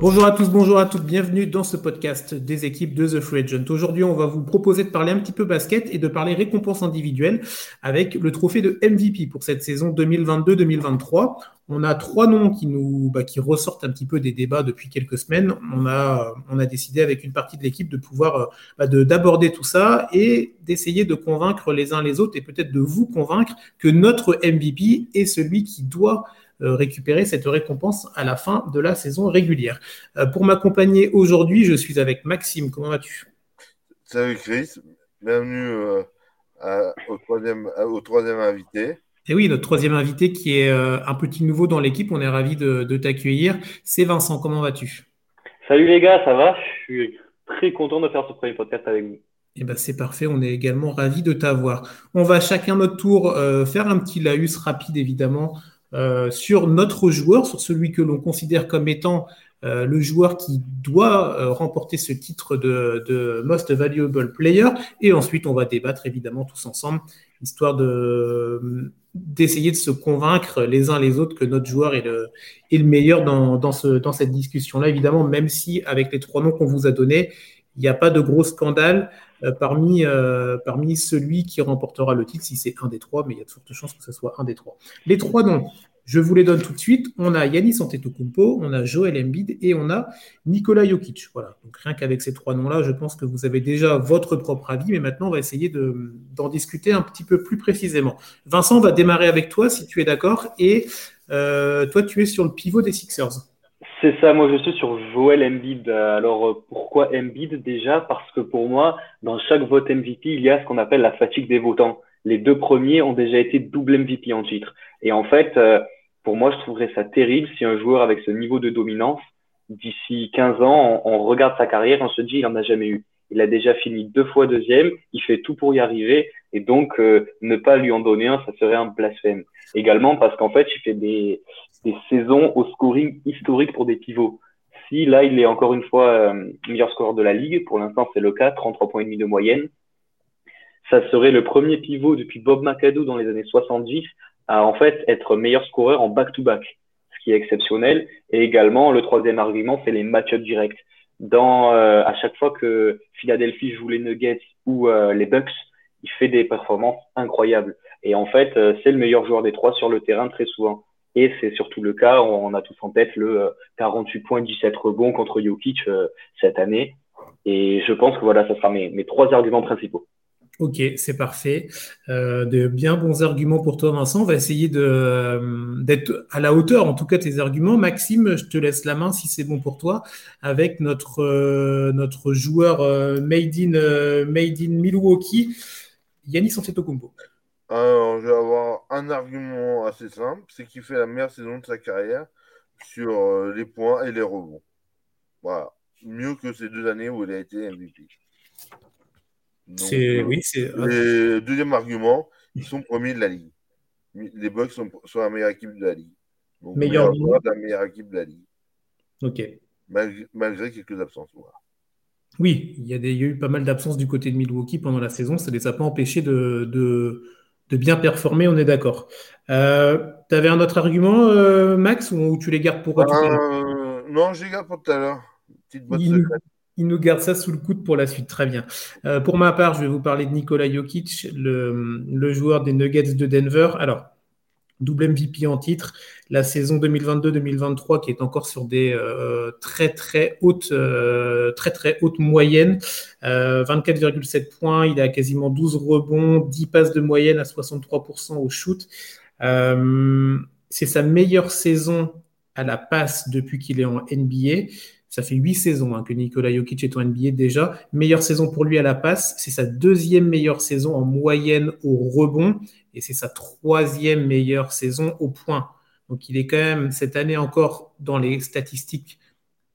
Bonjour à tous, bonjour à toutes, bienvenue dans ce podcast des équipes de The Free Agent. Aujourd'hui, on va vous proposer de parler un petit peu basket et de parler récompenses individuelles avec le trophée de MVP pour cette saison 2022-2023. On a trois noms qui nous bah, qui ressortent un petit peu des débats depuis quelques semaines. On a, on a décidé avec une partie de l'équipe de pouvoir bah, d'aborder tout ça et d'essayer de convaincre les uns les autres et peut-être de vous convaincre que notre MVP est celui qui doit euh, récupérer cette récompense à la fin de la saison régulière. Euh, pour m'accompagner aujourd'hui, je suis avec Maxime. Comment vas-tu? Salut Chris, bienvenue euh, au, troisième, au troisième invité. Et oui, notre troisième invité qui est un petit nouveau dans l'équipe, on est ravi de, t'accueillir. C'est Vincent, comment vas-tu? Salut les gars, ça va? Je suis très content de faire ce premier podcast avec vous. Eh ben c'est parfait, on est également ravi de t'avoir. On va chacun notre tour faire un petit laus rapide évidemment euh, sur notre joueur, sur celui que l'on considère comme étant euh, le joueur qui doit euh, remporter ce titre de, Most Valuable Player. Et ensuite, on va débattre évidemment tous ensemble, histoire de d'essayer de se convaincre les uns les autres que notre joueur est le, meilleur dans cette discussion-là, évidemment, même si avec les trois noms qu'on vous a donnés, il n'y a pas de gros scandale. Euh, parmi, euh, parmi celui qui remportera le titre, si c'est un des trois, mais il y a de fortes chances que ce soit un des trois. Les trois noms, je vous les donne tout de suite. On a Yanis Antetokounmpo, on a Joel Embiid et on a Nikola Jokic. Voilà. Donc rien qu'avec ces trois noms-là, je pense que vous avez déjà votre propre avis, mais maintenant on va essayer d'en discuter un petit peu plus précisément. Vincent, on va démarrer avec toi si tu es d'accord. Et euh, toi, tu es sur le pivot des Sixers. C'est ça, moi je suis sur Joel Embiid. Alors euh, pourquoi Embiid déjà? Parce que pour moi, dans chaque vote MVP, il y a ce qu'on appelle la fatigue des votants. Les deux premiers ont déjà été double MVP en titre. Et en fait, euh, pour moi, je trouverais ça terrible si un joueur avec ce niveau de dominance, d'ici 15 ans, on, regarde sa carrière, on se dit il en a jamais eu. Il a déjà fini deux fois deuxième, il fait tout pour y arriver, et donc euh, ne pas lui en donner un, ça serait un blasphème. Également parce qu'en fait, il fait des, des saisons au scoring historique pour des pivots. Si là, il est encore une fois euh, meilleur scoreur de la ligue, pour l'instant c'est le cas, 33 points et demi de moyenne, ça serait le premier pivot depuis Bob McAdoo dans les années 70 à en fait être meilleur scoreur en back-to-back, ce qui est exceptionnel. Et également, le troisième argument, c'est les match-ups directs. Dans, euh, à chaque fois que Philadelphie joue les Nuggets ou euh, les Bucks, il fait des performances incroyables. Et en fait, c'est le meilleur joueur des trois sur le terrain très souvent. Et c'est surtout le cas, on a tous en tête le 48 euh, points, 17 rebonds contre Jokic euh, cette année. Et je pense que voilà, ça sera mes, mes trois arguments principaux. Ok, c'est parfait. Euh, de bien bons arguments pour toi, Vincent. On va essayer d'être à la hauteur, en tout cas, tes arguments. Maxime, je te laisse la main si c'est bon pour toi, avec notre, notre joueur made, in, made in Milwaukee, Yannis Antetokounmpo. Alors, je vais avoir un argument assez simple, c'est qu'il fait la meilleure saison de sa carrière sur euh, les points et les rebonds. Voilà. Mieux que ces deux années où il a été MVP. Oui, c'est. Le deuxième argument, ils sont premiers de la ligue. Les Bucks sont, la meilleure équipe de la ligue. Donc, meilleur de la meilleure équipe de la ligue. Ok. Malgré, quelques absences. Oui, il y, a des, il y, a eu pas mal d'absences du côté de Milwaukee pendant la saison. Ça ne les a pas empêchés de, de de bien performer, on est d'accord. Euh, tu avais un autre argument, euh, Max, ou, tu les gardes pour euh, Non, je les garde pour tout à l'heure. Il, nous garde ça sous le coude pour la suite, très bien. pour ma part, je vais vous parler de Nikola Jokic, le, joueur des Nuggets de Denver. Alors, double MVP en titre, la saison 2022-2023 qui est encore sur des euh, très très hautes euh, très très hautes moyennes, 24,7 euh, points, il a quasiment 12 rebonds, 10 passes de moyenne à 63% au shoot. c'est sa meilleure saison à la passe depuis qu'il est en NBA. Ça fait huit saisons hein, que Nikola Jokic est en NBA déjà. Meilleure saison pour lui à la passe. C'est sa deuxième meilleure saison en moyenne au rebond et c'est sa troisième meilleure saison au point. Donc il est quand même cette année encore dans les statistiques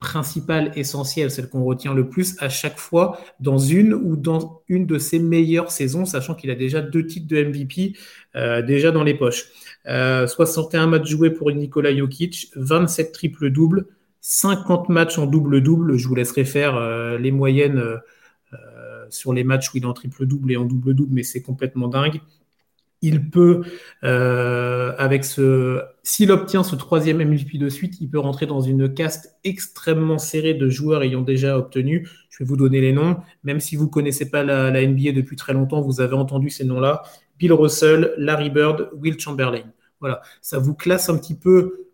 principales, essentielles, celles qu'on retient le plus à chaque fois dans une ou dans une de ses meilleures saisons, sachant qu'il a déjà deux titres de MVP euh, déjà dans les poches. 61 euh, matchs joués pour Nikola Jokic, 27 triples-doubles, 50 matchs en double-double. Je vous laisserai faire euh, les moyennes euh, sur les matchs où il est en triple-double et en double-double, mais c'est complètement dingue. il peut, euh, avec ce, s'il obtient ce troisième MVP de suite, il peut rentrer dans une caste extrêmement serrée de joueurs ayant déjà obtenu. Je vais vous donner les noms, même si vous ne connaissez pas la, NBA depuis très longtemps, vous avez entendu ces noms-là. Bill Russell, Larry Bird, Will Chamberlain. Voilà, ça vous classe un petit peu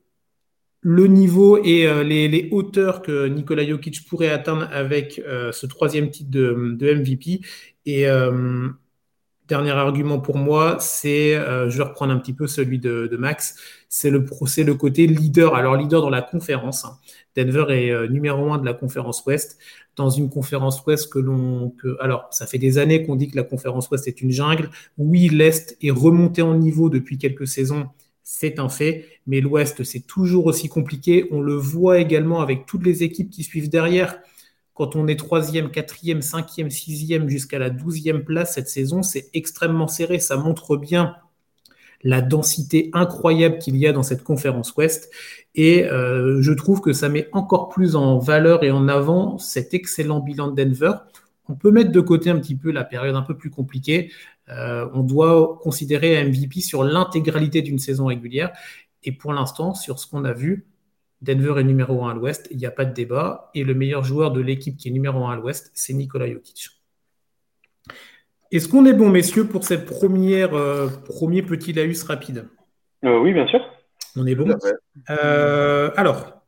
le niveau et euh, les, hauteurs que Nikola Jokic pourrait atteindre avec euh, ce troisième titre de, MVP. Et Dernier argument pour moi, c'est, euh, je vais reprendre un petit peu celui de, Max, c'est le, le côté leader. Alors leader dans la conférence. Hein. Denver est euh, numéro un de la conférence Ouest. Dans une conférence Ouest que l'on... Alors, ça fait des années qu'on dit que la conférence Ouest est une jungle. Oui, l'Est est remonté en niveau depuis quelques saisons. C'est un fait, mais l'Ouest, c'est toujours aussi compliqué. On le voit également avec toutes les équipes qui suivent derrière. Quand on est troisième, quatrième, cinquième, sixième jusqu'à la douzième place cette saison, c'est extrêmement serré. Ça montre bien la densité incroyable qu'il y a dans cette conférence Ouest. Et euh, je trouve que ça met encore plus en valeur et en avant cet excellent bilan de Denver. On peut mettre de côté un petit peu la période un peu plus compliquée. Euh, on doit considérer MVP sur l'intégralité d'une saison régulière. Et pour l'instant, sur ce qu'on a vu, Denver est numéro 1 à l'ouest, il n'y a pas de débat. Et le meilleur joueur de l'équipe qui est numéro 1 à l'ouest, c'est Nikola Jokic. Est-ce qu'on est bon, messieurs, pour cette première euh, premier petit laus rapide? Euh, Oui, bien sûr. On est bon? Euh, alors,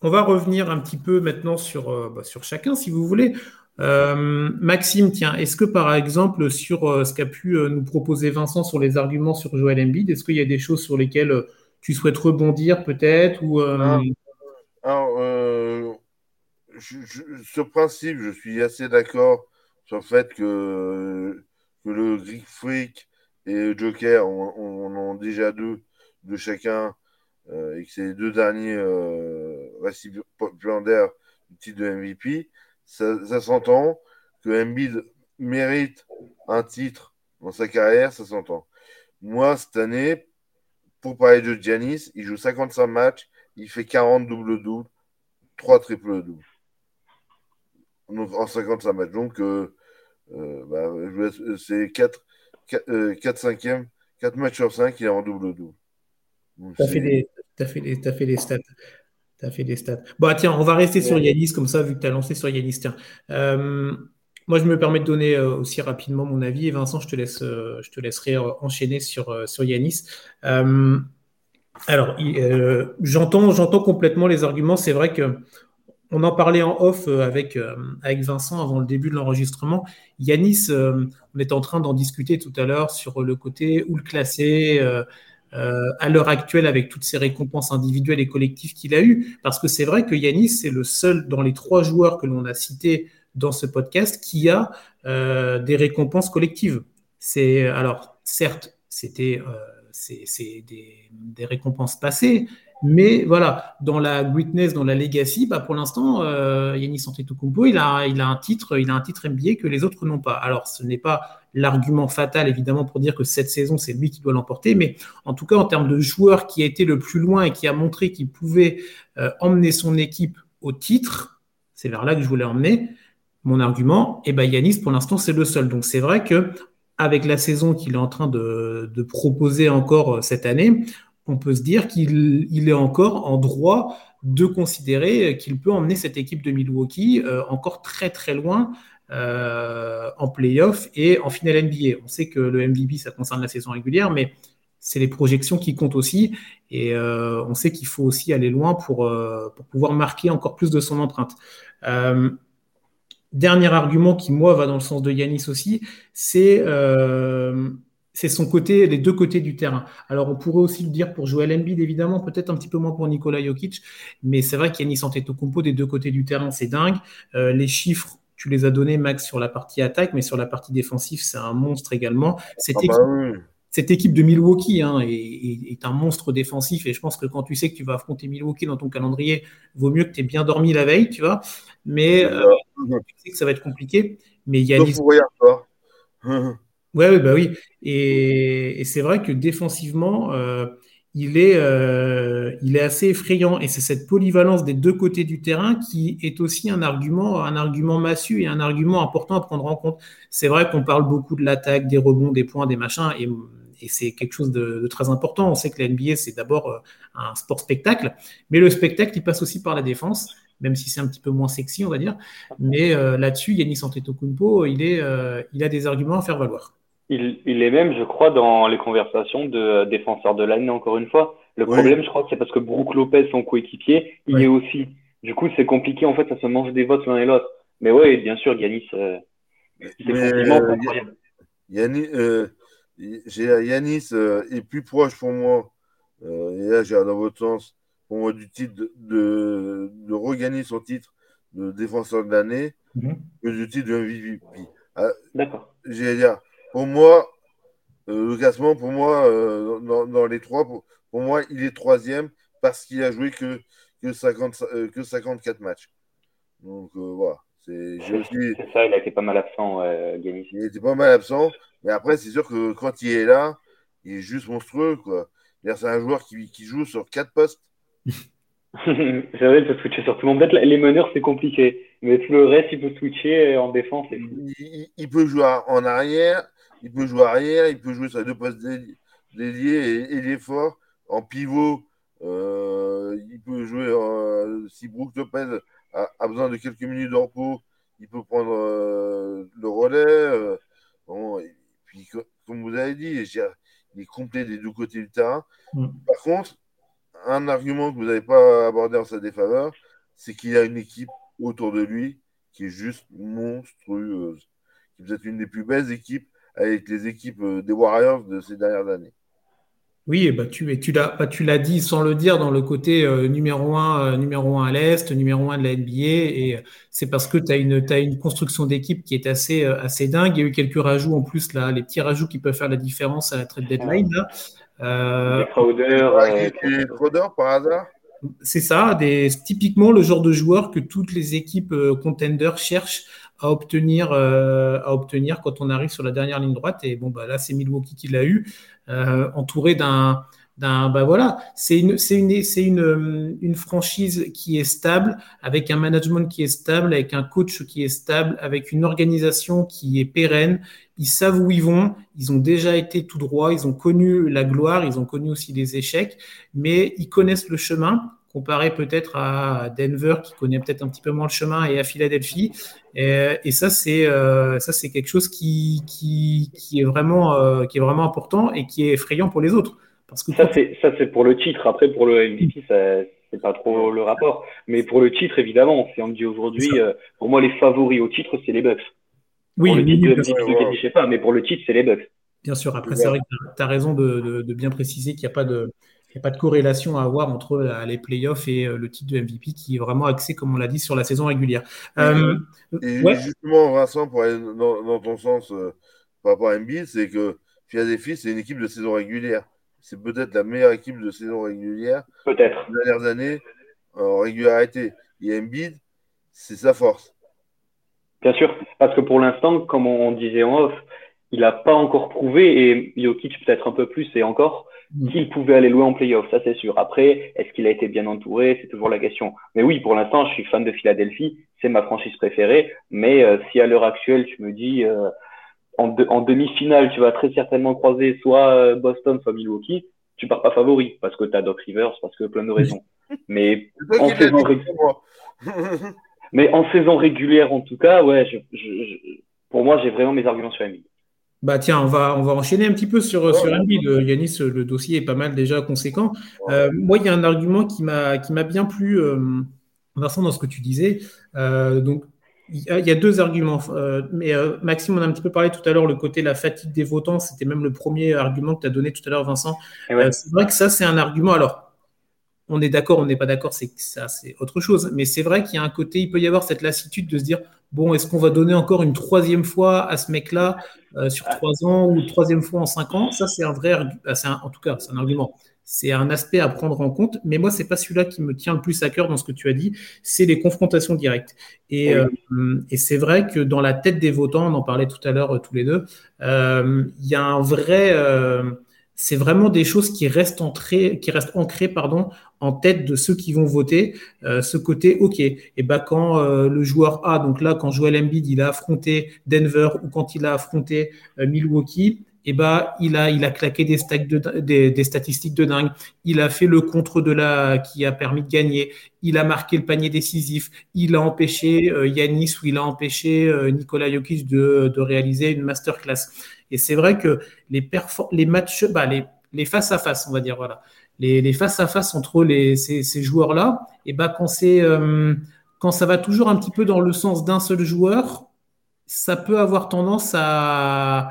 on va revenir un petit peu maintenant sur, bah, sur chacun, si vous voulez. Maxime, tiens, est-ce que par exemple, sur ce qu'a pu nous proposer Vincent sur les arguments sur Joel Embiid, est-ce qu'il y a des choses sur lesquelles tu souhaites rebondir peut-être ou euh, ah, Alors, euh, principe, je suis assez d'accord sur le fait que, le Greek Freak et le Joker, on, en déjà deux de chacun euh, et que c'est les deux derniers récipiendaires du titre de MVP. Ça, ça s'entend que Embiid mérite un titre dans sa carrière, ça s'entend. Moi, cette année, pour parler de Giannis, il joue 55 matchs, il fait 40 double-double, 3 triple-double. En 55 matchs. Donc, euh, euh, bah, c'est 4, 4, 4 5 4 matchs sur 5, il est en double-double. Tu as, fait les stats. Tu as fait des stats. Bon, tiens, on va rester sur Yanis comme ça, vu que tu as lancé sur Yanis. Tiens. Euh, moi, je me permets de donner euh, aussi rapidement mon avis. Et Vincent, je te, laisse, euh, je te laisserai enchaîner sur, sur Yanis. alors, j'entends, j'entends complètement les arguments. C'est vrai que on en parlait en off avec, avec Vincent avant le début de l'enregistrement. Yanis, on est en train d'en discuter tout à l'heure sur le côté où le classer. À l'heure actuelle avec toutes ces récompenses individuelles et collectives qu'il a eues. Parce que c'est vrai que Yanis, c'est le seul dans les trois joueurs que l'on a cités dans ce podcast qui a euh, des récompenses collectives. C'est alors certes, c'était euh, c'est des, récompenses passées, mais voilà, dans la greatness, dans la legacy, bah pour l'instant, euh, Yannis Antetokounmpo, il a, il a un titre, il a un titre NBA que les autres n'ont pas. Alors, ce n'est pas l'argument fatal évidemment pour dire que cette saison c'est lui qui doit l'emporter, mais en tout cas en termes de joueur qui a été le plus loin et qui a montré qu'il pouvait euh, emmener son équipe au titre, c'est vers là que je voulais emmener mon argument, et eh ben Yanis pour l'instant c'est le seul. Donc c'est vrai que avec la saison qu'il est en train de, proposer encore euh, cette année, on peut se dire qu'il est encore en droit de considérer qu'il peut emmener cette équipe de Milwaukee euh, encore très très loin euh, en playoff et en finale NBA. On sait que le MVP ça concerne la saison régulière, mais c'est les projections qui comptent aussi. Et on sait qu'il faut aussi aller loin pour, pour pouvoir marquer encore plus de son empreinte. Dernier argument qui, moi, va dans le sens de Yanis aussi, euh, c'est son côté, les deux côtés du terrain. Alors, on pourrait aussi le dire pour Joel Embiid, évidemment, peut-être un petit peu moins pour Nikola Jokic, mais c'est vrai qu'Yanis Antetokounmpo, des deux côtés du terrain, c'est dingue. Euh, les chiffres, tu les as donnés, Max, sur la partie attaque, mais sur la partie défensive, c'est un monstre également. C'était ah bah cette équipe de Milwaukee hein, est, un monstre défensif et je pense que quand tu sais que tu vas affronter Milwaukee dans ton calendrier, vaut mieux que tu aies bien dormi la veille, tu vois. Mais euh, tu sais que ça va être compliqué. Mais il a ouais, bah oui. Et, c'est vrai que défensivement, euh, il, est, euh, il est assez effrayant. Et c'est cette polyvalence des deux côtés du terrain qui est aussi un argument, un argument massu et un argument important à prendre en compte. C'est vrai qu'on parle beaucoup de l'attaque, des rebonds, des points, des machins. Et c'est quelque chose de, très important. On sait que la NBA, c'est d'abord un sport spectacle, mais le spectacle, il passe aussi par la défense même si c'est un petit peu moins sexy, on va dire. Mais là-dessus, Yannis Antetokounmpo, il, est, il a des arguments à faire valoir. Il, il, est même, je crois, dans les conversations de défenseur de l'année, encore une fois. Le problème, je crois c'est parce que Brook Lopez, son coéquipier, il est aussi. Du coup, c'est compliqué, en fait, ça se mange des votes l'un et l'autre. Mais oui, bien sûr, Yanis, euh, c'est euh, Yanis, euh, Yanis euh, est plus proche pour moi, euh, et là, j'ai dans votre sens, pour moi, du titre de, de, de regagner son titre de défenseur de l'année mm-hmm. que du titre de MVP. Ah, D'accord. J'ai dire, pour moi, le classement, pour moi, dans, dans, les trois, pour, pour moi, il est troisième parce qu'il a joué que, que, 50, euh, que 54 matchs. Donc euh, voilà. C'est ça, il a été pas mal absent, euh, Il était pas mal absent, mais après, c'est sûr que quand il est là, il est juste monstrueux. C'est un joueur qui, qui, joue sur quatre postes. c'est vrai, il peut switcher sur tout le monde. Les meneurs, c'est compliqué, mais tout le reste, il peut switcher en défense. Il, il, peut jouer en arrière, il peut jouer arrière, il peut jouer sur les deux postes déliés et, il est fort en pivot, euh, il peut jouer, euh, si Brook Lopez a, a, besoin de quelques minutes de repos, il peut prendre euh, le relais. Bon, et puis, comme vous avez dit, il est complet des deux côtés du terrain. Mm. Par contre, un argument que vous n'avez pas abordé en sa défaveur, c'est qu'il a une équipe autour de lui qui est juste monstrueuse. Qui peut être une des plus belles équipes avec les équipes des Warriors de ces dernières années. Oui, bah tu, tu l'as bah, tu l'as dit sans le dire dans le côté euh, numéro un, euh, numéro un à l'Est, numéro un de la NBA. Et euh, c'est parce que tu as une, as une construction d'équipe qui est assez, assez dingue. Il y a eu quelques rajouts en plus, là, les petits rajouts qui peuvent faire la différence à la trade deadline. Là. Euh, les par hasard C'est ça, des, typiquement le genre de joueur que toutes les équipes contenders cherchent à obtenir, à obtenir quand on arrive sur la dernière ligne droite. Et bon, bah, là, c'est Milwaukee qui l'a eu. Euh, entouré d'un d'un bah voilà, c'est une c'est une c'est une, une franchise qui est stable avec un management qui est stable, avec un coach qui est stable, avec une organisation qui est pérenne. Ils savent où ils vont, ils ont déjà été tout droit, ils ont connu la gloire, ils ont connu aussi des échecs, mais ils connaissent le chemin comparé peut-être à Denver qui connaît peut-être un petit peu moins le chemin et à Philadelphie. Et, ça, c'est euh, ça, c'est quelque chose qui, qui, qui est vraiment euh, qui est vraiment important et qui est effrayant pour les autres. Parce que ça, c'est ça, c'est pour le titre. Après, pour le MVP, ça c'est pas trop le rapport. Mais pour le titre, évidemment, si on me dit aujourd'hui, euh, pour moi, les favoris au titre, c'est les Bucks. Oui, pour le titre, MVP, je sais pas, mais pour le titre, c'est les Bucks. Bien sûr. Après, c'est vrai que tu as raison de, de, de bien préciser qu'il n'y a pas de n'y a pas de corrélation à avoir entre euh, les playoffs et euh, le titre de MVP qui est vraiment axé, comme on l'a dit, sur la saison régulière. Euh, justement, Vincent, pour aller dans, ton sens par rapport à NBA, c'est que Philadelphie, c'est une équipe de saison régulière. C'est peut-être la meilleure équipe de saison régulière. Peut-être. Les dernières années, en régularité. Et Embiid, c'est sa force. Bien sûr, parce que pour l'instant, comme on disait en off, il n'a pas encore prouvé, et Jokic peut-être un peu plus et encore. Qu'il pouvait aller loin en playoff, ça c'est sûr. Après, est-ce qu'il a été bien entouré? C'est toujours la question. Mais oui, pour l'instant, je suis fan de Philadelphie, c'est ma franchise préférée. Mais euh, si à l'heure actuelle, tu me dis euh, en, en demi-finale, tu vas très certainement croiser soit euh, Boston, soit Milwaukee, tu pars pas favori parce que tu as Doc Rivers, parce que plein de raisons. Mais en, saison Mais en saison régulière, en tout cas, ouais, je, je, pour moi, j'ai vraiment mes arguments sur Embiid. Bah tiens, on va, on va enchaîner un petit peu sur, sur Embiid. Yanis, le dossier est pas mal déjà conséquent. Euh, moi, il y a un argument qui m'a, bien plu, euh, Vincent, dans ce que tu disais. Euh, donc, il y, a, deux arguments. mais Maxime, on a un petit peu parlé tout à l'heure, le côté la fatigue des votants. C'était même le premier argument que tu as donné tout à l'heure, Vincent. c'est vrai que ça, c'est un argument. Alors, on est d'accord, on n'est pas d'accord, c'est ça, c'est autre chose. Mais c'est vrai qu'il y a un côté, il peut y avoir cette lassitude de se dire bon, est-ce qu'on va donner encore une troisième fois à ce mec-là euh, sur trois ans ou une troisième fois en cinq ans? Ça, c'est un vrai, un, en tout cas, c'est un argument. C'est un aspect à prendre en compte. Mais moi, c'est pas celui-là qui me tient le plus à cœur dans ce que tu as dit. C'est les confrontations directes. Et, euh, et c'est vrai que dans la tête des votants, on en parlait tout à l'heure euh, tous les deux, il y a un vrai c'est vraiment des choses qui restent, entrées, qui restent ancrées pardon, en tête de ceux qui vont voter. Euh, ce côté, OK, et ben quand euh, le joueur A, donc là, quand Joel Embiid il a affronté Denver ou quand il a affronté euh, Milwaukee, eh ben, il, a, il a claqué des, de, des, statistiques de dingue. Il a fait le contre de la qui a permis de gagner. Il a marqué le panier décisif. Il a empêché Yanis ou il a empêché Nicolas Jokic de, de, réaliser une masterclass. Et c'est vrai que les, matchs, bah, les, face à face, on va dire, voilà, les, face à face entre ces, joueurs-là, et ben, quand euh, quand ça va toujours un petit peu dans le sens d'un seul joueur, ça peut avoir tendance à,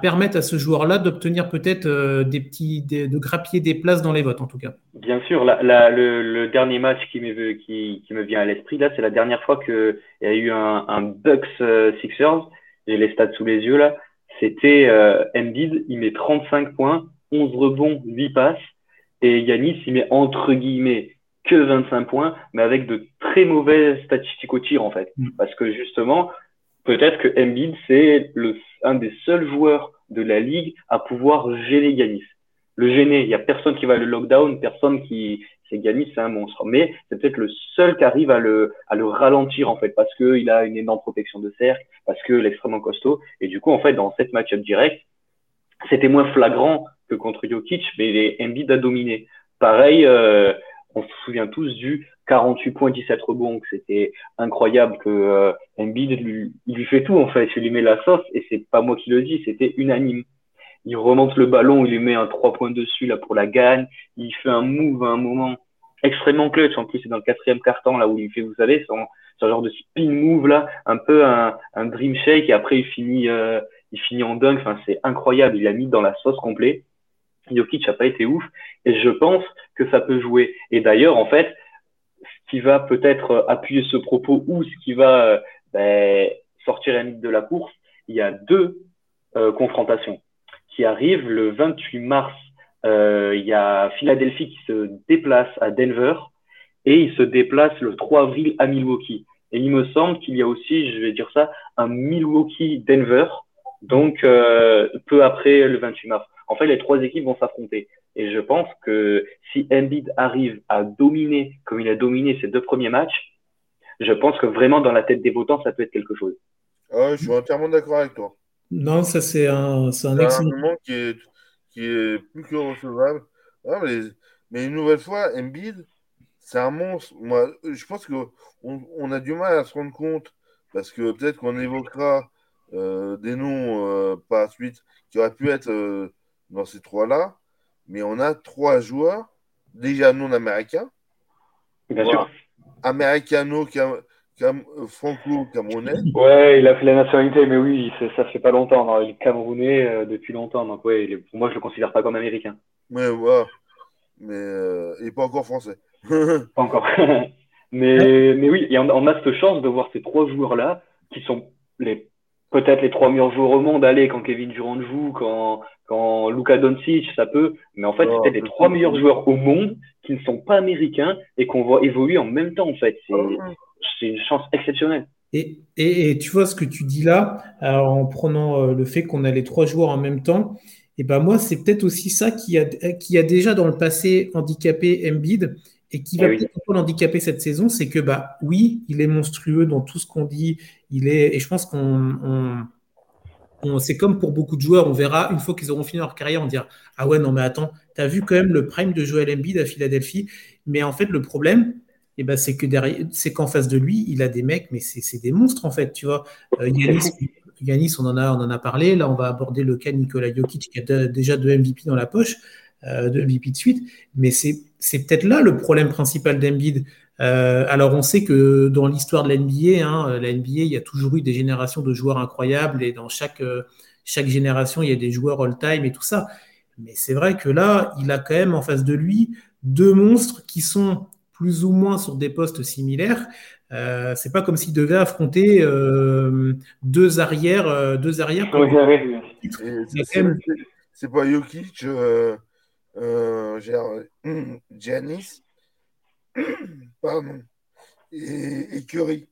permettre à ce joueur-là d'obtenir peut-être euh, des petits, de grappiller des places dans les votes en tout cas. Bien sûr, le, dernier match qui me, qui, me vient à l'esprit, là, c'est la dernière fois qu'il y a eu un, un Bucks euh, Sixers, j'ai les stats sous les yeux là, c'était euh, Embiid, il met 35 points, 11 rebonds, 8 passes, et Yanis, il met entre guillemets que 25 points, mais avec de très mauvaises statistiques au tir en fait. Mm. Parce que justement, peut-être que Embiid, c'est le, un des seuls joueurs de la ligue à pouvoir gêner Yanis. Le gêner, il y a personne qui va le lockdown, personne qui, Yanis, c'est un monstre. Mais c'est peut-être le seul qui arrive à le, à le ralentir, en fait, parce qu'il a une énorme protection de cercle, parce que l'extrêmement costaud. Et du coup, en fait, dans cette match-up direct, c'était moins flagrant que contre Jokic, mais les Embiid a dominé. Pareil, euh, on se souvient tous du 48 points, 17 rebonds, c'était incroyable que euh, Embiid lui, lui fait tout en fait, il lui met la sauce et c'est pas moi qui le dis, c'était unanime. Il remonte le ballon, il lui met un 3 points dessus là pour la gagne, il fait un move à un moment extrêmement clutch, en plus c'est dans le quatrième carton là où il fait, vous savez, son, son genre de spin move là, un peu un, un dream shake et après il finit, euh, il finit en dunk, enfin c'est incroyable, il a mis dans la sauce complète. Jokic n'a pas été ouf et je pense que ça peut jouer. Et d'ailleurs, en fait, ce qui va peut-être appuyer ce propos ou ce qui va euh, ben, sortir de la course, il y a deux euh, confrontations qui arrivent le 28 mars. Euh, il y a Philadelphie qui se déplace à Denver et il se déplace le 3 avril à Milwaukee. Et il me semble qu'il y a aussi, je vais dire ça, un Milwaukee-Denver, donc peu après le 28 mars. En fait, les trois équipes vont s'affronter. Et je pense que si Embiid arrive à dominer comme il a dominé ses deux premiers matchs, je pense que vraiment dans la tête des votants, ça peut être quelque chose. Ah, je suis entièrement d'accord avec toi. Non, ça c'est un, c'est un excellent. qui est, qui est plus que recevable. Ah, mais, une nouvelle fois, Embiid, c'est un monstre. Moi, je pense qu'on on a du mal à se rendre compte parce que peut-être qu'on évoquera euh, des noms euh, par la suite qui auraient pu être euh, dans ces trois-là, mais on a trois joueurs déjà non américains. Bien sûr. Américano, franco-camerounais. Ouais, il a fait la nationalité, mais oui, ça fait pas longtemps. Il est camerounais euh, depuis longtemps, donc ouais, pour moi, je le considère pas comme américain. Mais ouais, mais euh, il n'est pas encore français. pas encore. mais, mais oui, on a cette chance de voir ces trois joueurs-là qui sont les peut-être les trois meilleurs joueurs au monde, allez, quand Kevin Durant joue, quand, quand Luka Doncic, ça peut, mais en fait, c'est les trois meilleurs joueurs au monde qui ne sont pas américains et qu'on voit évoluer en même temps, en fait. C'est une chance exceptionnelle. Et, et, tu vois ce que tu dis là, en prenant euh, le fait qu'on a les trois joueurs en même temps, et ben moi, c'est peut-être aussi ça qui a, qui a déjà dans le passé handicapé Embiid et qui va eh peut-être l'handicaper cette saison, c'est que bah oui, il est monstrueux dans tout ce qu'on dit. Il est et je pense qu'on c'est comme pour beaucoup de joueurs, on verra une fois qu'ils auront fini leur carrière, on dira ah ouais non mais attends, tu as vu quand même le prime de Joel Embiid à Philadelphie, mais en fait le problème eh ben, c'est que derrière, c'est qu'en face de lui, il a des mecs, mais c'est des monstres en fait, tu vois. Euh, Yanis, on en a, on en a parlé. Là, on va aborder le cas de Nikola Jokic qui a déjà deux MVP dans la poche, euh, deux MVP de suite. Mais c'est c'est peut-être là le problème principal d'Embiid. Euh, alors on sait que dans l'histoire de l'NBA, hein, la NBA, il y a toujours eu des générations de joueurs incroyables et dans chaque, euh, chaque génération, il y a des joueurs all-time et tout ça. Mais c'est vrai que là, il a quand même en face de lui deux monstres qui sont plus ou moins sur des postes similaires. Euh, c'est pas comme s'il devait affronter euh, deux arrières, deux arrières. C'est pas Jokic euh, Giannis, pardon, et, Curry.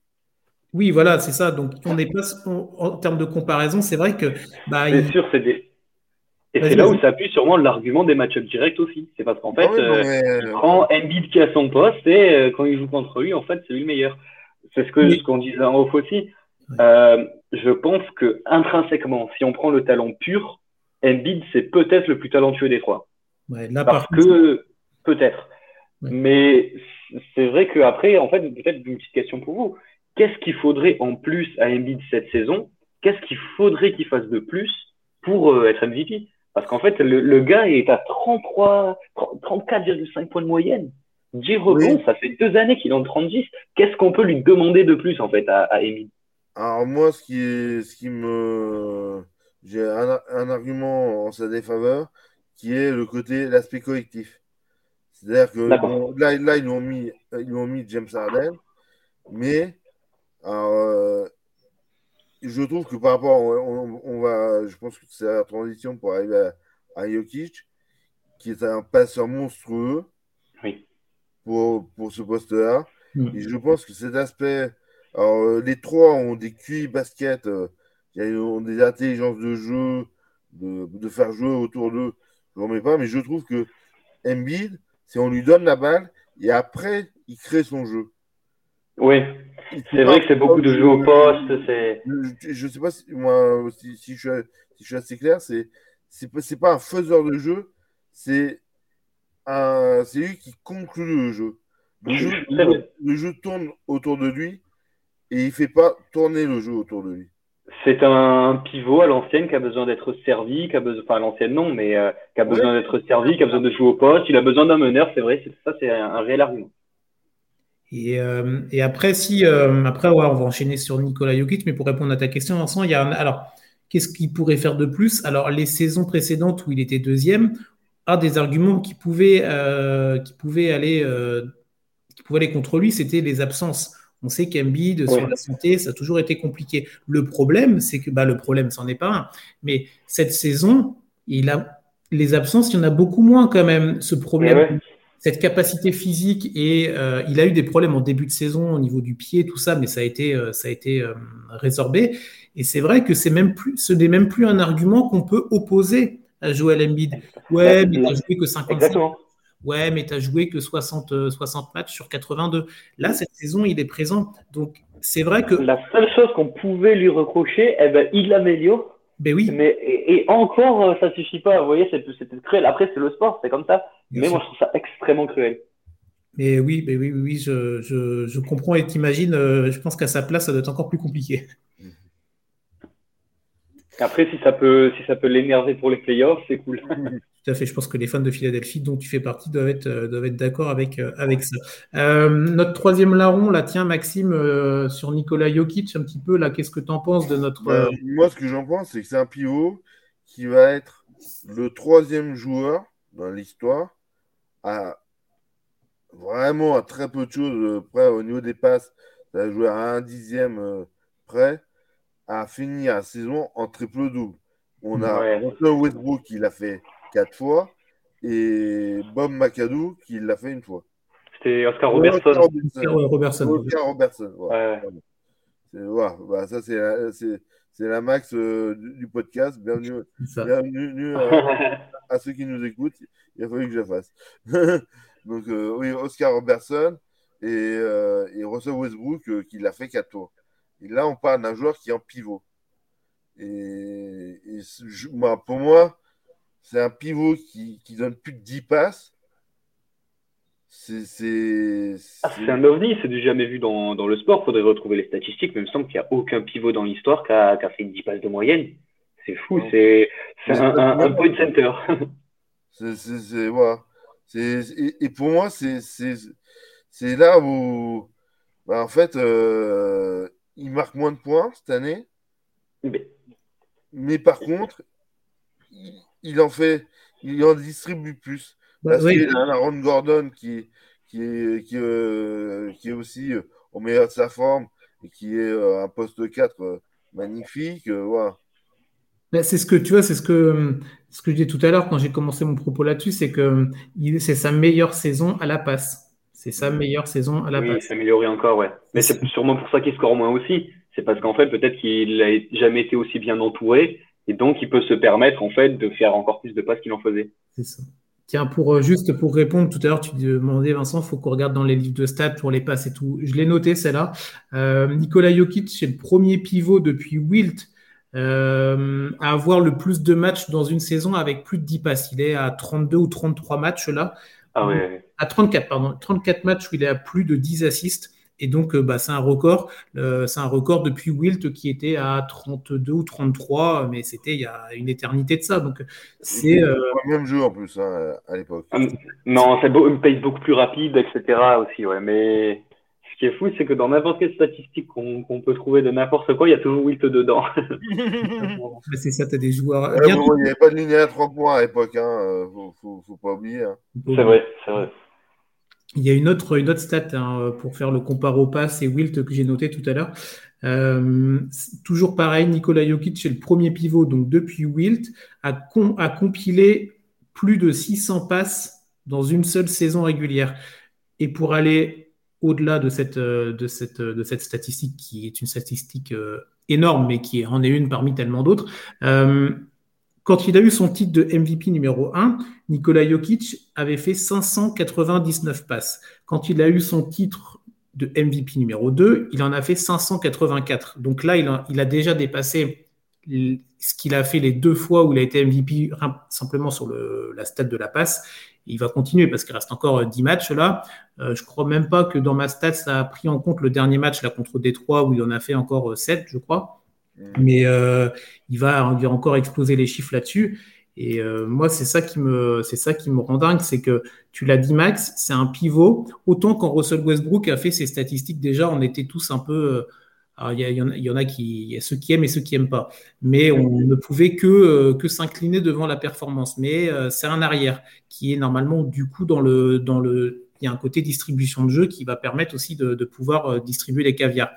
Oui, voilà, c'est ça. Donc, on est pas en termes de comparaison, c'est vrai que. Bah, c'est sûr, c'est des. Et c'est là où s'appuie sûrement l'argument des match-ups directs aussi. C'est parce qu'en fait, ah euh, il prend Embiid qui a son poste et euh, quand il joue contre lui, en fait, c'est lui le meilleur. C'est ce que ce qu'on disait en off aussi. Euh, je pense que intrinsèquement, si on prend le talent pur, Embiid, c'est peut-être le plus talentueux des trois. Ouais, là, Parce par que, peut-être. Ouais. Mais c'est vrai qu'après, en fait, peut-être une petite question pour vous. Qu'est-ce qu'il faudrait en plus à Embiid cette saison? Qu'est-ce qu'il faudrait qu'il fasse de plus pour euh, être MVP Parce qu'en fait, le, le gars est à 33, 30 34,5 points de moyenne. 10 rebonds, Oui. ça fait deux années qu'il est en 30 Qu'est-ce qu'on peut lui demander de plus, en fait, à, à Embiid Alors moi, ce qui est, ce qui me, j'ai un, un argument en sa défaveur, qui est le côté, l'aspect collectif. C'est-à-dire que là, là, ils lui ont mis, ils ont mis James Harden, mais alors, euh, je trouve que par rapport, on, on va, je pense que c'est la transition pour arriver à, à Jokic, qui est un passeur monstrueux Oui. pour, pour ce poste-là. Mm. Et je pense que cet aspect, alors euh, les trois ont des QI basket, euh, ils ont des intelligences de jeu, de, de faire jouer autour d'eux, je ne remets pas, mais je trouve que Embiid, c'est on lui donne la balle et après, il crée son jeu. Oui, c'est vrai que c'est beaucoup de jeux au poste. C'est je ne sais pas si, moi, si, si je suis, si je suis assez clair, c'est c'est pas, c'est pas un faiseur de jeu, c'est un, c'est lui qui conclut le jeu. Le jeu, le tourne autour de lui et il fait pas tourner le jeu autour de lui. c'est un pivot à l'ancienne qui a besoin d'être servi, qui a besoin, enfin à l'ancienne non, mais euh, qui a besoin d'être servi, qui a besoin de jouer au poste. Il a besoin d'un meneur, c'est vrai. c'est- Ça, c'est un, un réel argument. Et, euh, et après, si, euh, après ouais, on va enchaîner sur Nikola Jokic, mais pour répondre à ta question, Vincent, il y a un- alors, qu'est-ce qu'il pourrait faire de plus? Alors, les saisons précédentes où il était deuxième, un des arguments qui pouvaient, euh, qui pouvaient aller, qui pouvaient aller contre lui, c'était les absences. On sait qu'Embiid, sur Ouais. la santé, ça a toujours été compliqué. Le problème, c'est que, bah, le problème, c'en est pas un. Mais cette saison, il a, les absences, il y en a beaucoup moins quand même. Ce problème, ouais. Cette capacité physique et euh, il a eu des problèmes en début de saison au niveau du pied, tout ça, mais ça a été, euh, ça a été euh, résorbé. Et c'est vrai que c'est même plus, ce n'est même plus un argument qu'on peut opposer à Joel Embiid. Ouais, mais t'as joué que 55. Exactement. Ouais, mais t'as joué que 60, euh, 60 matchs sur 82. Là, cette saison, il est présent. Donc, c'est vrai que, La seule chose qu'on pouvait lui reprocher, eh ben, il l'améliore. Ben oui, Mais et, et encore, euh, ça suffit pas. Vous voyez, c'est peut-être cruel. Après, c'est le sport, c'est comme ça. bien Mais sûr. moi, je trouve ça extrêmement cruel. mais oui, ben oui, oui, oui, je, je, je comprends et t'imagines, euh, je pense qu'à sa place, ça doit être encore plus compliqué. Après, si ça peut, si ça peut l'énerver pour les playoffs, c'est cool. Tout à fait. Je pense que les fans de Philadelphie, dont tu fais partie, doivent être, euh, doivent être d'accord avec, euh, avec ça. Euh, notre troisième larron, là, tiens, Maxime, euh, sur Nikola Jokic, un petit peu, là, qu'est-ce que tu en penses de notre. Ben, moi, ce que j'en pense, c'est que c'est un pivot qui va être le troisième joueur dans l'histoire à vraiment à très peu de choses près au niveau des passes. Ça va jouer à un dixième près à finir la saison en triple-double. On a Ouais. Russell Westbrook qui l'a fait quatre fois et Bob McAdoo qui l'a fait une fois. C'était Oscar Oscar Robertson. Robertson. euh, Robertson. Oscar Robertson. voilà. Ouais, ouais. C'est- voilà. Bah, ça, c'est la, c'est- c'est la max euh, du, du podcast. Bienvenue, bienvenue euh, à ceux qui nous écoutent. Il a fallu que je fasse. Donc, euh, oui, Oscar Robertson et, euh, et Russell Westbrook euh, qui l'a fait quatre tours. Et là, on parle d'un joueur qui est en pivot. Et, et ce- je- moi, pour moi, c'est un pivot qui, qui donne plus de 10 passes. C'est. Ah, c'est- un ovni, c'est du jamais vu dans, dans le sport. Faudrait retrouver les statistiques, mais il me semble qu'il n'y a aucun pivot dans l'histoire qui a, qui a fait 10 passes de moyenne. C'est fou, c'est un, un, point center. C'est, c'est, c'est- voilà. C'est, et, et pour moi, c'est, c'est, c'est là où, bah, en fait, euh, il marque moins de points cette année, Mais- mais par contre, il, il en fait, il en distribue plus. Bah, Parce oui, qu'il y a un Aaron Gordon qui, qui, est, qui, euh, qui est aussi euh, au meilleur de sa forme et qui est euh, un poste 4 euh, magnifique. euh, voilà. Bah, c'est ce que tu vois, c'est ce que, ce que je disais tout à l'heure quand j'ai commencé mon propos là-dessus, c'est que il- c'est sa meilleure saison à la passe. C'est sa meilleure saison à la oui, passe. s'améliorer encore, ouais. Mais c'est sûrement pour ça qu'il score moins aussi. C'est parce qu'en fait, peut-être qu'il n'a jamais été aussi bien entouré, et donc il peut se permettre en fait de faire encore plus de passes qu'il en faisait. C'est ça. Tiens, pour euh, juste pour répondre, tout à l'heure, tu demandais, Vincent, il faut qu'on regarde dans les livres de stats pour les passes et tout. Je l'ai noté, celle-là. Euh, Nikola Jokic, c'est le premier pivot depuis Wilt euh, à avoir le plus de matchs dans une saison avec plus de 10 passes. Il est à 32 ou 33 matchs là. Ah ouais. À 34, pardon. 34 matchs où il est à plus de 10 assists. Et donc, euh, bah, c'est un record. Euh, c'est un record depuis Wilt qui était à 32 ou 33, mais c'était il y a une éternité de ça. Donc, c'est. le même jeu en plus hein, à l'époque. Non, c'est beau, une pace beaucoup plus rapide, etc. aussi, ouais. Mais qui est fou, c'est que dans n'importe quelle statistique qu'on peut trouver de n'importe quoi, il y a toujours Wilt dedans. c'est ça, tu as des joueurs. il n'y avait pas de ligne à 3 points à l'époque, hein. Euh, faut, faut, pas oublier. Hein. C'est vrai, c'est vrai. Il y a une autre, une autre stat hein, pour faire le compare au pass et Wilt que j'ai noté tout à l'heure. Euh, toujours pareil, Nikola Jokic est le premier pivot, donc depuis Wilt, a, a compilé plus de 600 passes dans une seule saison régulière. Et pour aller au-delà de cette, euh, de, cette, statistique qui est une statistique euh, énorme, mais qui en est une parmi tellement d'autres. Euh, quand il a eu son titre de MVP numéro 1, Nikola Jokic avait fait 599 passes. Quand il a eu son titre de MVP numéro 2, il en a fait 584. Donc là, il a, déjà dépassé ce qu'il a fait les deux fois où il a été MVP simplement sur la stat de la passe il va continuer parce qu'il reste encore 10 matchs là. Euh, je crois même pas que dans ma stat, ça a pris en compte le dernier match là contre Détroit où il en a fait encore 7, je crois. Mm. Mais euh, il, va, encore exploser les chiffres là-dessus. Et euh, moi, c'est ça qui me, c'est ça qui me rend dingue, c'est que tu l'as dit, Max, c'est un pivot. Autant quand Russell Westbrook a fait ses statistiques, déjà, on était tous un peu il y, en a qui, y a ceux qui aiment et ceux qui aiment pas. Mais on ne pouvait que, euh, que s'incliner devant la performance. Mais euh, c'est un arrière qui est normalement du coup dans le, dans le, il y a un côté distribution de jeu qui va permettre aussi de, pouvoir euh, distribuer les caviars.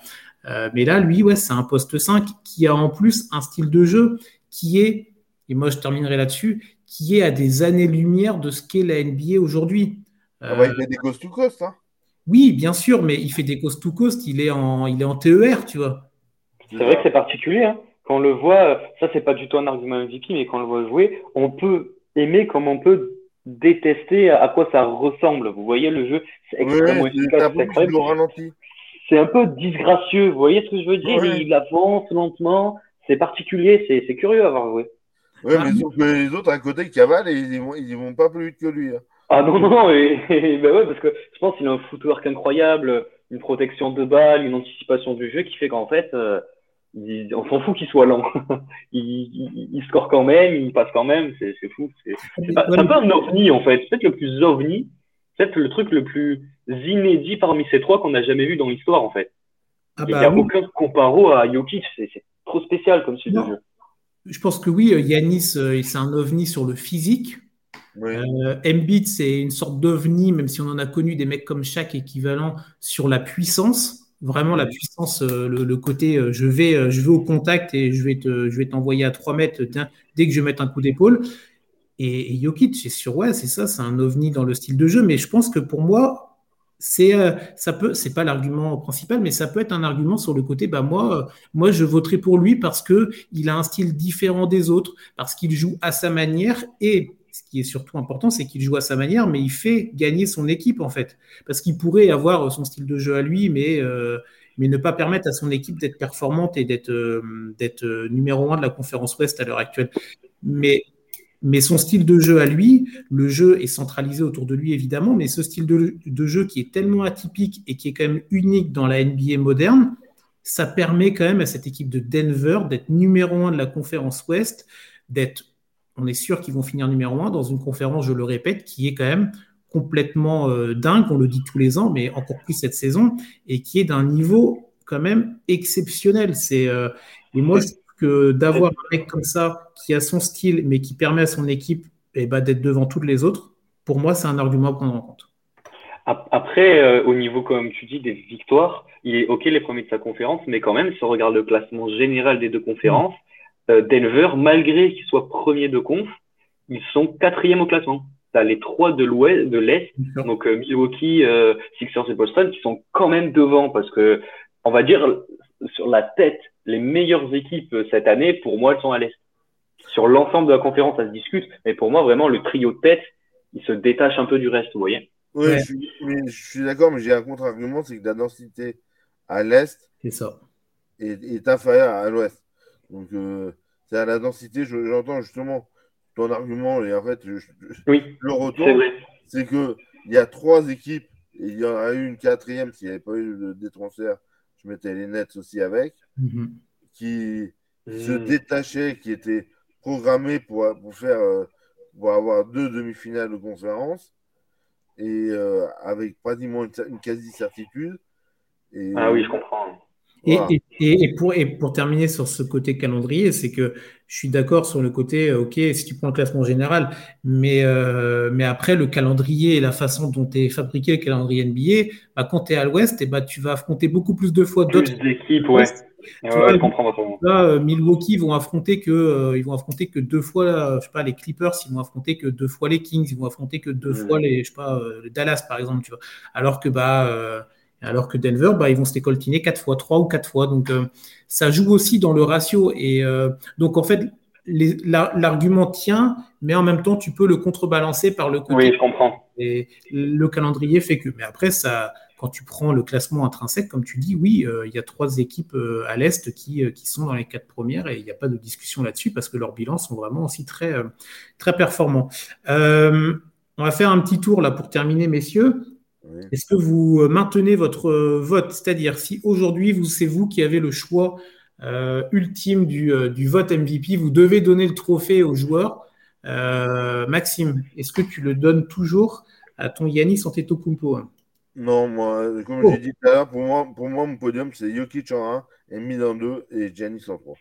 mais là, lui, ouais, c'est un poste 5 qui a en plus un style de jeu qui est, et moi je terminerai là-dessus, qui est à des années-lumière de ce qu'est la NBA aujourd'hui. Ah bah, il fait des cost to cost, hein oui, bien sûr, mais il fait des coast to coast, il est en, il est en TER, tu vois. C'est vrai que c'est particulier. Hein. Quand on le voit, ça c'est pas du tout un argument MVP, mais quand on le voit jouer, on peut aimer comme on peut détester à quoi ça ressemble. Vous voyez le jeu, c'est extrêmement efficace. C'est un peu disgracieux. Vous voyez ce que je veux dire? Il avance lentement. C'est particulier. C'est curieux à avoir joué. Oui, mais les autres à côté qui avalent et ils vont, ils vont pas plus vite que lui. Hein. Ah non, non, et, ben ouais, parce que je pense qu'il a un footwork incroyable, une protection de balle, une anticipation du jeu qui fait qu'en fait, euh, on s'en fout qu'il soit lent. il, il, score quand même, il passe quand même, c'est fou. C'est un peu un ovni en fait. Peut-être le plus ovni, peut-être le truc le plus inédit parmi ces trois qu'on n'a jamais vu dans l'histoire en fait. Ah il n'y a bah aucun comparo à Jokic, c'est trop spécial comme style de jeu. Je pense que oui, Yanis, euh, c'est un ovni sur le physique. Euh, Embiid, c'est une sorte d'ovni, même si on en a connu des mecs comme Shaq équivalent sur la puissance. Vraiment la puissance, euh, le, côté euh, je vais, je vais au contact et je vais te, je vais t'envoyer à 3 mètres dès que je vais mettre un coup d'épaule. Et, et, Jokic, c'est sûr, ouais, c'est ça, c'est un ovni dans le style de jeu. Mais je pense que pour moi, c'est ça peut, c'est pas l'argument principal, mais ça peut être un argument sur le côté. Bah moi, moi, je voterai pour lui parce que il a un style différent des autres, parce qu'il joue à sa manière et ce qui est surtout important, c'est qu'il joue à sa manière, mais il fait gagner son équipe, en fait. Parce qu'il pourrait avoir son style de jeu à lui, mais, euh, mais ne pas permettre à son équipe d'être performante et d'être euh, euh, numéro un de la conférence Ouest à l'heure actuelle. Mais, mais son style de jeu à lui, le jeu est centralisé autour de lui, évidemment, mais ce style de, de jeu qui est tellement atypique et qui est quand même unique dans la NBA moderne, ça permet quand même à cette équipe de Denver d'être numéro un de la conférence Ouest, d'être on est sûr qu'ils vont finir numéro un dans une conférence, je le répète, qui est quand même complètement euh, dingue, on le dit tous les ans, mais encore plus cette saison, et qui est d'un niveau quand même exceptionnel. C'est euh, et moi je trouve que d'avoir un mec comme ça qui a son style, mais qui permet à son équipe eh ben, d'être devant toutes les autres, pour moi c'est un argument à prendre en compte. Après, euh, au niveau, comme tu dis, des victoires, il est OK les premiers de sa conférence, mais quand même, si on regarde le classement général des deux conférences, euh, Denver, malgré qu'ils soient premiers de conf, ils sont quatrième au classement. Tu as les trois de l'ouest, de l'est, donc euh, Milwaukee, euh, Sixers et Boston, qui sont quand même devant parce que, on va dire, sur la tête, les meilleures équipes cette année, pour moi, elles sont à l'est. Sur l'ensemble de la conférence, ça se discute, mais pour moi, vraiment, le trio de tête, il se détache un peu du reste, vous voyez. Oui, je suis, d'accord, mais j'ai un contre-argument, c'est que la densité à l'est est, est inférieure à l'ouest. Donc, c'est à la densité, j'entends justement ton argument, et en fait, le retour, c'est qu'il y a trois équipes, et il y en a eu une quatrième, s'il n'y avait pas eu des transferts, je mettais les Nets aussi avec, mm-hmm. qui se mm. détachaient, qui étaient programmés pour, pour faire pour avoir deux demi-finales de conférence et euh, avec pratiquement une, quasi-certitude. ah oui, je comprends. Et, et, pour, et, pour, terminer sur ce côté calendrier, c'est que je suis d'accord sur le côté, euh, ok, si tu prends le classement général, mais, euh, mais après, le calendrier et la façon dont est fabriqué le calendrier NBA, bah, quand tu es à l'ouest, et eh bah, tu vas affronter beaucoup plus de fois d'autres équipes. Ouais. Là, Milwaukee vont affronter que euh, ils vont affronter que deux fois, je sais pas, les Clippers, ils vont affronter que deux fois les Kings, ils vont affronter que deux fois les, je sais pas, le Dallas par exemple, tu vois. Alors que bah alors que Denver, bah, ils vont se décoltiner quatre fois, trois ou quatre fois. Donc, euh, ça joue aussi dans le ratio. Et euh, donc, en fait, l'argument tient, mais en même temps, tu peux le contrebalancer par le côté. Oui, je comprends. Et le calendrier fait que. Mais après, ça, quand tu prends le classement intrinsèque, comme tu dis, oui, euh, il y a trois équipes à l'Est qui, qui sont dans les quatre premières et il n'y a pas de discussion là-dessus parce que leurs bilans sont vraiment aussi très, très performants. on va faire un petit tour là pour terminer, messieurs. Est-ce que vous euh, maintenez votre euh, vote? C'est-à-dire, si aujourd'hui, c'est vous qui avez le choix euh, ultime du, vote MVP, vous devez donner le trophée au joueur. Maxime, est-ce que tu le donnes toujours à ton Yannis Antetokounmpo Non, moi, comme j'ai oh. dit tout à l'heure, pour moi, pour moi, mon podium, c'est Jokic en 1, Embiid en 2 et Giannis en 3.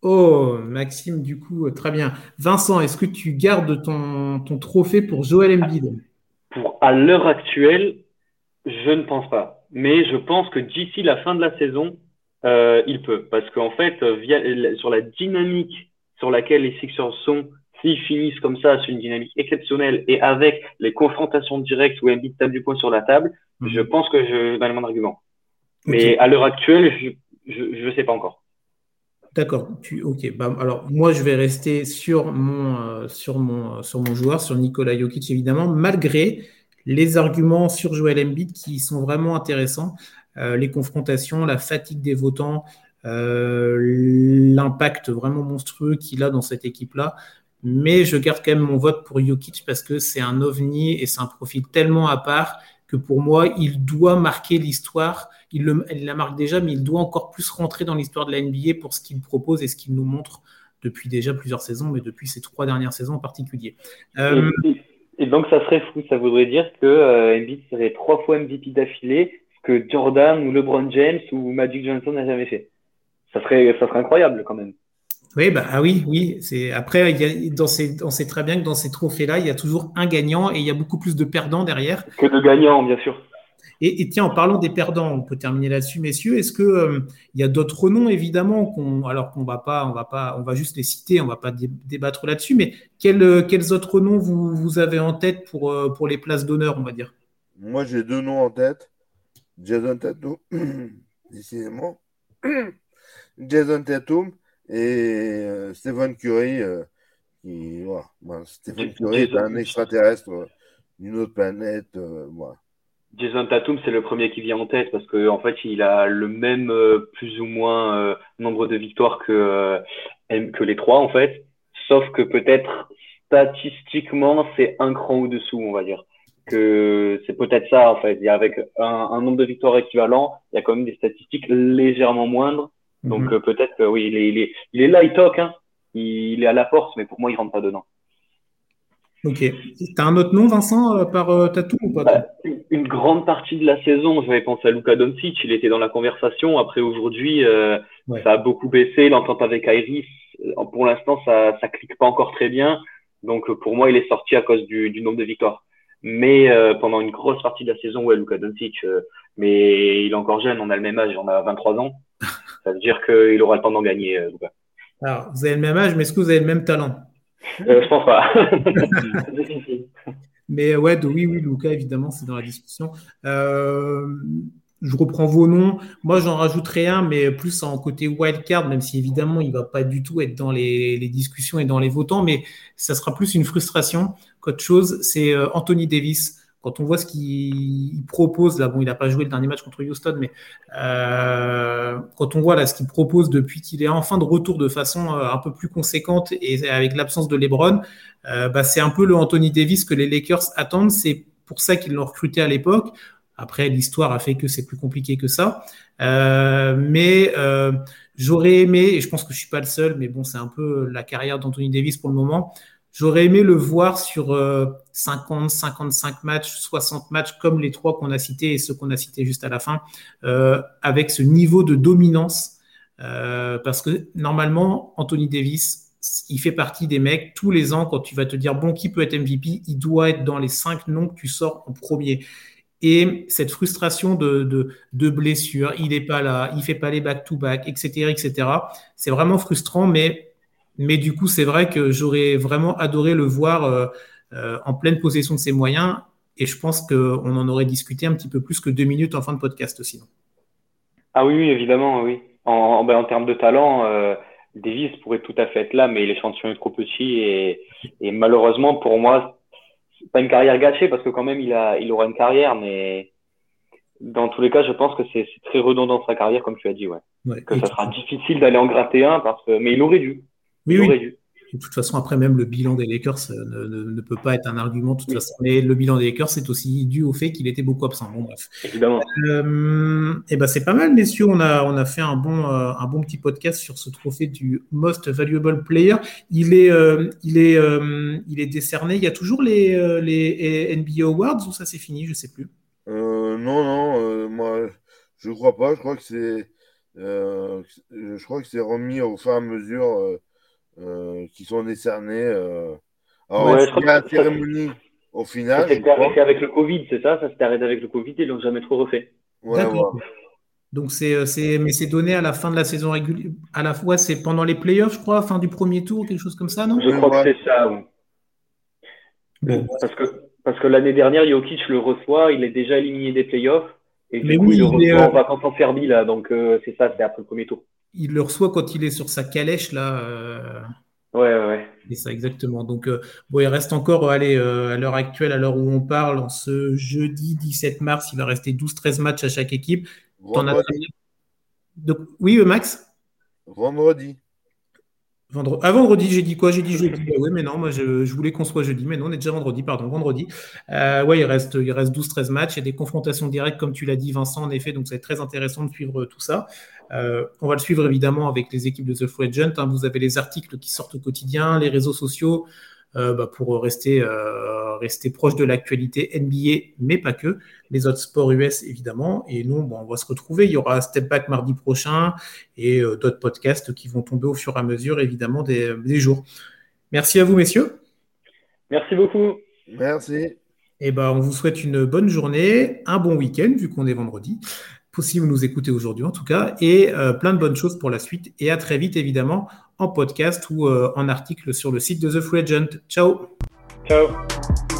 Oh, Maxime, du coup, très bien. Vincent, est-ce que tu gardes ton, ton trophée pour Joel Embiid? Pour à l'heure actuelle, je ne pense pas. Mais je pense que d'ici la fin de la saison, euh, il peut. Parce qu'en fait, via, sur la dynamique sur laquelle les Sixers sont, s'ils finissent comme ça, sur une dynamique exceptionnelle et avec les confrontations directes où Embiid tape du poing sur la table, mhm. je pense que je vais mon argument. Mais à l'heure actuelle, je ne sais pas encore. D'accord. ok. Bah, alors moi, je vais rester sur mon, euh, sur mon, sur mon joueur, sur Nikola Jokic évidemment, malgré les arguments sur Joel Embiid qui sont vraiment intéressants. Euh, les confrontations, la fatigue des votants, euh, l'impact vraiment monstrueux qu'il a dans cette équipe-là. Mais je garde quand même mon vote pour Jokic parce que c'est un ovni et c'est un profil tellement à part que pour moi, il doit marquer l'histoire. Il, la marque déjà, mais il doit encore plus rentrer dans l'histoire de la NBA pour ce qu'il propose et ce qu'il nous montre depuis déjà plusieurs saisons, mais depuis ces trois dernières saisons en particulier. Euh, donc, ça serait fou. Ça voudrait dire que euh, serait trois fois MVP d'affilée, ce que Jordan ou LeBron James ou Magic Johnson n'a jamais fait. Ça serait, ça serait incroyable quand même. Oui, bah, ah oui, oui. C'est après, il y a, dans ces, on sait très bien que dans ces trophées-là, il y a toujours un gagnant et il y a beaucoup plus de perdants derrière. Que de gagnants, bien sûr. Et, tiens, en parlant des perdants, on peut terminer là-dessus, messieurs. Est-ce que euh, il y a d'autres noms, évidemment, qu'on, alors qu'on va pas, on va pas, on va juste les citer, on va pas débattre là-dessus. Mais quels, euh, quels autres noms vous, vous avez en tête pour, euh, pour les places d'honneur, on va dire? Moi, j'ai deux noms en tête. Jason Tatum, décidément. Jason Tatum et euh, Stephen Curry, euh, qui, voilà, Stephen Curry est un extraterrestre d'une autre planète. Euh, voilà. Jason Tatum, c'est le premier qui vient en tête parce qu'en en fait, il a le même plus ou moins nombre de victoires que, que les trois, en fait. Sauf que peut-être statistiquement, c'est un cran au-dessous, on va dire. Que c'est peut-être ça, en fait. Il y a avec un, un, nombre de victoires équivalent, il y a quand même des statistiques légèrement moindres. Donc mhm. euh, peut-être que oui, il est, il est, il est là, il toque, hein. il est à la porte, mais pour moi, il rentre pas dedans. Ok. Tu as un autre nom, Vincent, euh, par euh, Tatou ou pas bah, Une grande partie de la saison, j'avais pensé à Luka Doncic, il était dans la conversation. Après, aujourd'hui, ça a beaucoup baissé. L'entente avec Iris, pour l'instant, ça ça clique pas encore très bien. Donc, pour moi, il est sorti à cause du, du nombre de victoires. Mais pendant une grosse partie de la saison, ouais, Luka Doncic, mais il est encore jeune, on a le même âge, on a 23 ans. Ça veut dire qu'il aura le temps d'en gagner, euh, Alors, vous avez le même âge, mais est-ce que vous avez le même talent? Euh, Je pense pas. mais ouais, oui, oui, Luca, évidemment, c'est dans la discussion. Euh, je reprends vos noms. Moi, j'en rajouterai un, mais plus en côté wildcard, même si évidemment, il ne va pas du tout être dans les, discussions et dans les votants, mais ça sera plus une frustration qu'autre chose. C'est Anthony Davis. Quand on voit ce qu'il propose, là, bon, il n'a pas joué le dernier match contre Houston, mais euh, quand on voit ce qu'il propose depuis qu'il est enfin de retour de façon euh, un peu plus conséquente et avec l'absence de LeBron, euh, bah, c'est un peu le Anthony Davis que les Lakers attendent. C'est pour ça qu'ils l'ont recruté à l'époque. Après, l'histoire a fait que c'est plus compliqué que ça. mais j'aurais aimé, et je pense que je suis pas le seul, mais bon, c'est un peu la carrière d'Anthony Davis pour le moment. J'aurais aimé le voir sur 50, euh, 55 matchs, 60 matchs comme les trois qu'on a cités et ceux qu'on a cités juste à la fin, euh, avec ce niveau de dominance. Euh, parce que normalement, Anthony Davis, il fait partie des mecs, tous les ans, quand tu vas te dire, bon, qui peut être MVP, il doit être dans les cinq noms que tu sors en premier. Et cette frustration de, blessure, il n'est pas là, il fait pas les back-to-back, etc., etc. C'est vraiment frustrant, mais mais du coup, c'est vrai que j'aurais vraiment adoré le voir euh, euh, en pleine possession de ses moyens. Et je pense qu'on en aurait discuté un petit peu plus que deux minutes en fin de podcast sinon. Ah oui, oui évidemment, oui. En, ben, en termes de talent, euh, Davis pourrait tout à fait être là, mais l'échantillon est trop petit. Et, et malheureusement, pour moi, c'est pas une carrière gâchée parce que quand même, il, a, il aura une carrière, mais dans tous les cas, je pense que c'est très redondant sa carrière, comme tu as dit, ouais. que ça sera difficile d'aller en gratter un, parce que, mais il aurait dû. Oui, oui. De toute façon, après, même le bilan des Lakers euh, ne, peut pas être un argument. De toute façon. Mais le bilan des Lakers, c'est aussi dû au fait qu'il était beaucoup absent. Bon, bref. Évidemment. Euh, et eh ben, c'est pas mal, messieurs. On a, on a fait un bon, euh, un bon petit podcast sur ce trophée du Most Valuable Player. Il est, il est, il est décerné. Il y a toujours les, les NBA Awards ou ça c'est fini? Je sais plus. non, non. moi, je crois pas. Je crois que c'est. je crois que c'est remis au fur et à mesure euh, qui sont décernés. Euh... Alors, il y a la cérémonie au final. Ça s'est arrêté avec le Covid, c'est ça? Ça s'est arrêté avec le Covid et ils l'ont jamais trop refait. Ouais, Donc euh, c'est, mais c'est donné à la fin de la saison régulière. À la fois, c'est pendant les playoffs, je crois, fin du premier tour, quelque chose comme ça, non? Je crois que c'est ça. Oui. Bon. Parce que parce que l'année dernière, Jokic le reçoit, il est déjà éliminé des playoffs. Et du coup, il le reçoit en vacances en Serbie, là. Donc, euh, c'est ça, c'est après le premier tour il le reçoit quand il est sur sa calèche là. Euh, ouais, ouais. C'est ça exactement. Donc euh, bon, il reste encore, euh, allez, à l'heure actuelle, à l'heure où on parle, en ce jeudi 17 mars, il va rester 12-13 matchs à chaque équipe. Donc, oui, Max? Vendredi. Ah, vendredi, j'ai dit quoi? J'ai dit jeudi. Ah oui, mais non, moi je, voulais qu'on soit jeudi, mais non, on est déjà vendredi, pardon, vendredi. Euh, ouais, il reste, il reste 12-13 matchs. A des confrontations directes, comme tu l'as dit, Vincent, en effet, donc ça va être très intéressant de suivre tout ça. Euh, on va le suivre évidemment avec les équipes de The Free Agent. Hein. Vous avez les articles qui sortent au quotidien, les réseaux sociaux. Euh, bah, pour rester, euh, rester proche de l'actualité NBA, mais pas que, les autres sports US évidemment. Et nous, bon, on va se retrouver. Il y aura Step Back mardi prochain et euh, d'autres podcasts qui vont tomber au fur et à mesure évidemment des, des jours. Merci à vous, messieurs. Merci beaucoup. Merci. Et eh ben, on vous souhaite une bonne journée, un bon week-end vu qu'on est vendredi possible nous écouter aujourd'hui en tout cas, et plein de bonnes choses pour la suite. Et à très vite évidemment en podcast ou euh, en article sur le site de The Free Agent. Ciao Ciao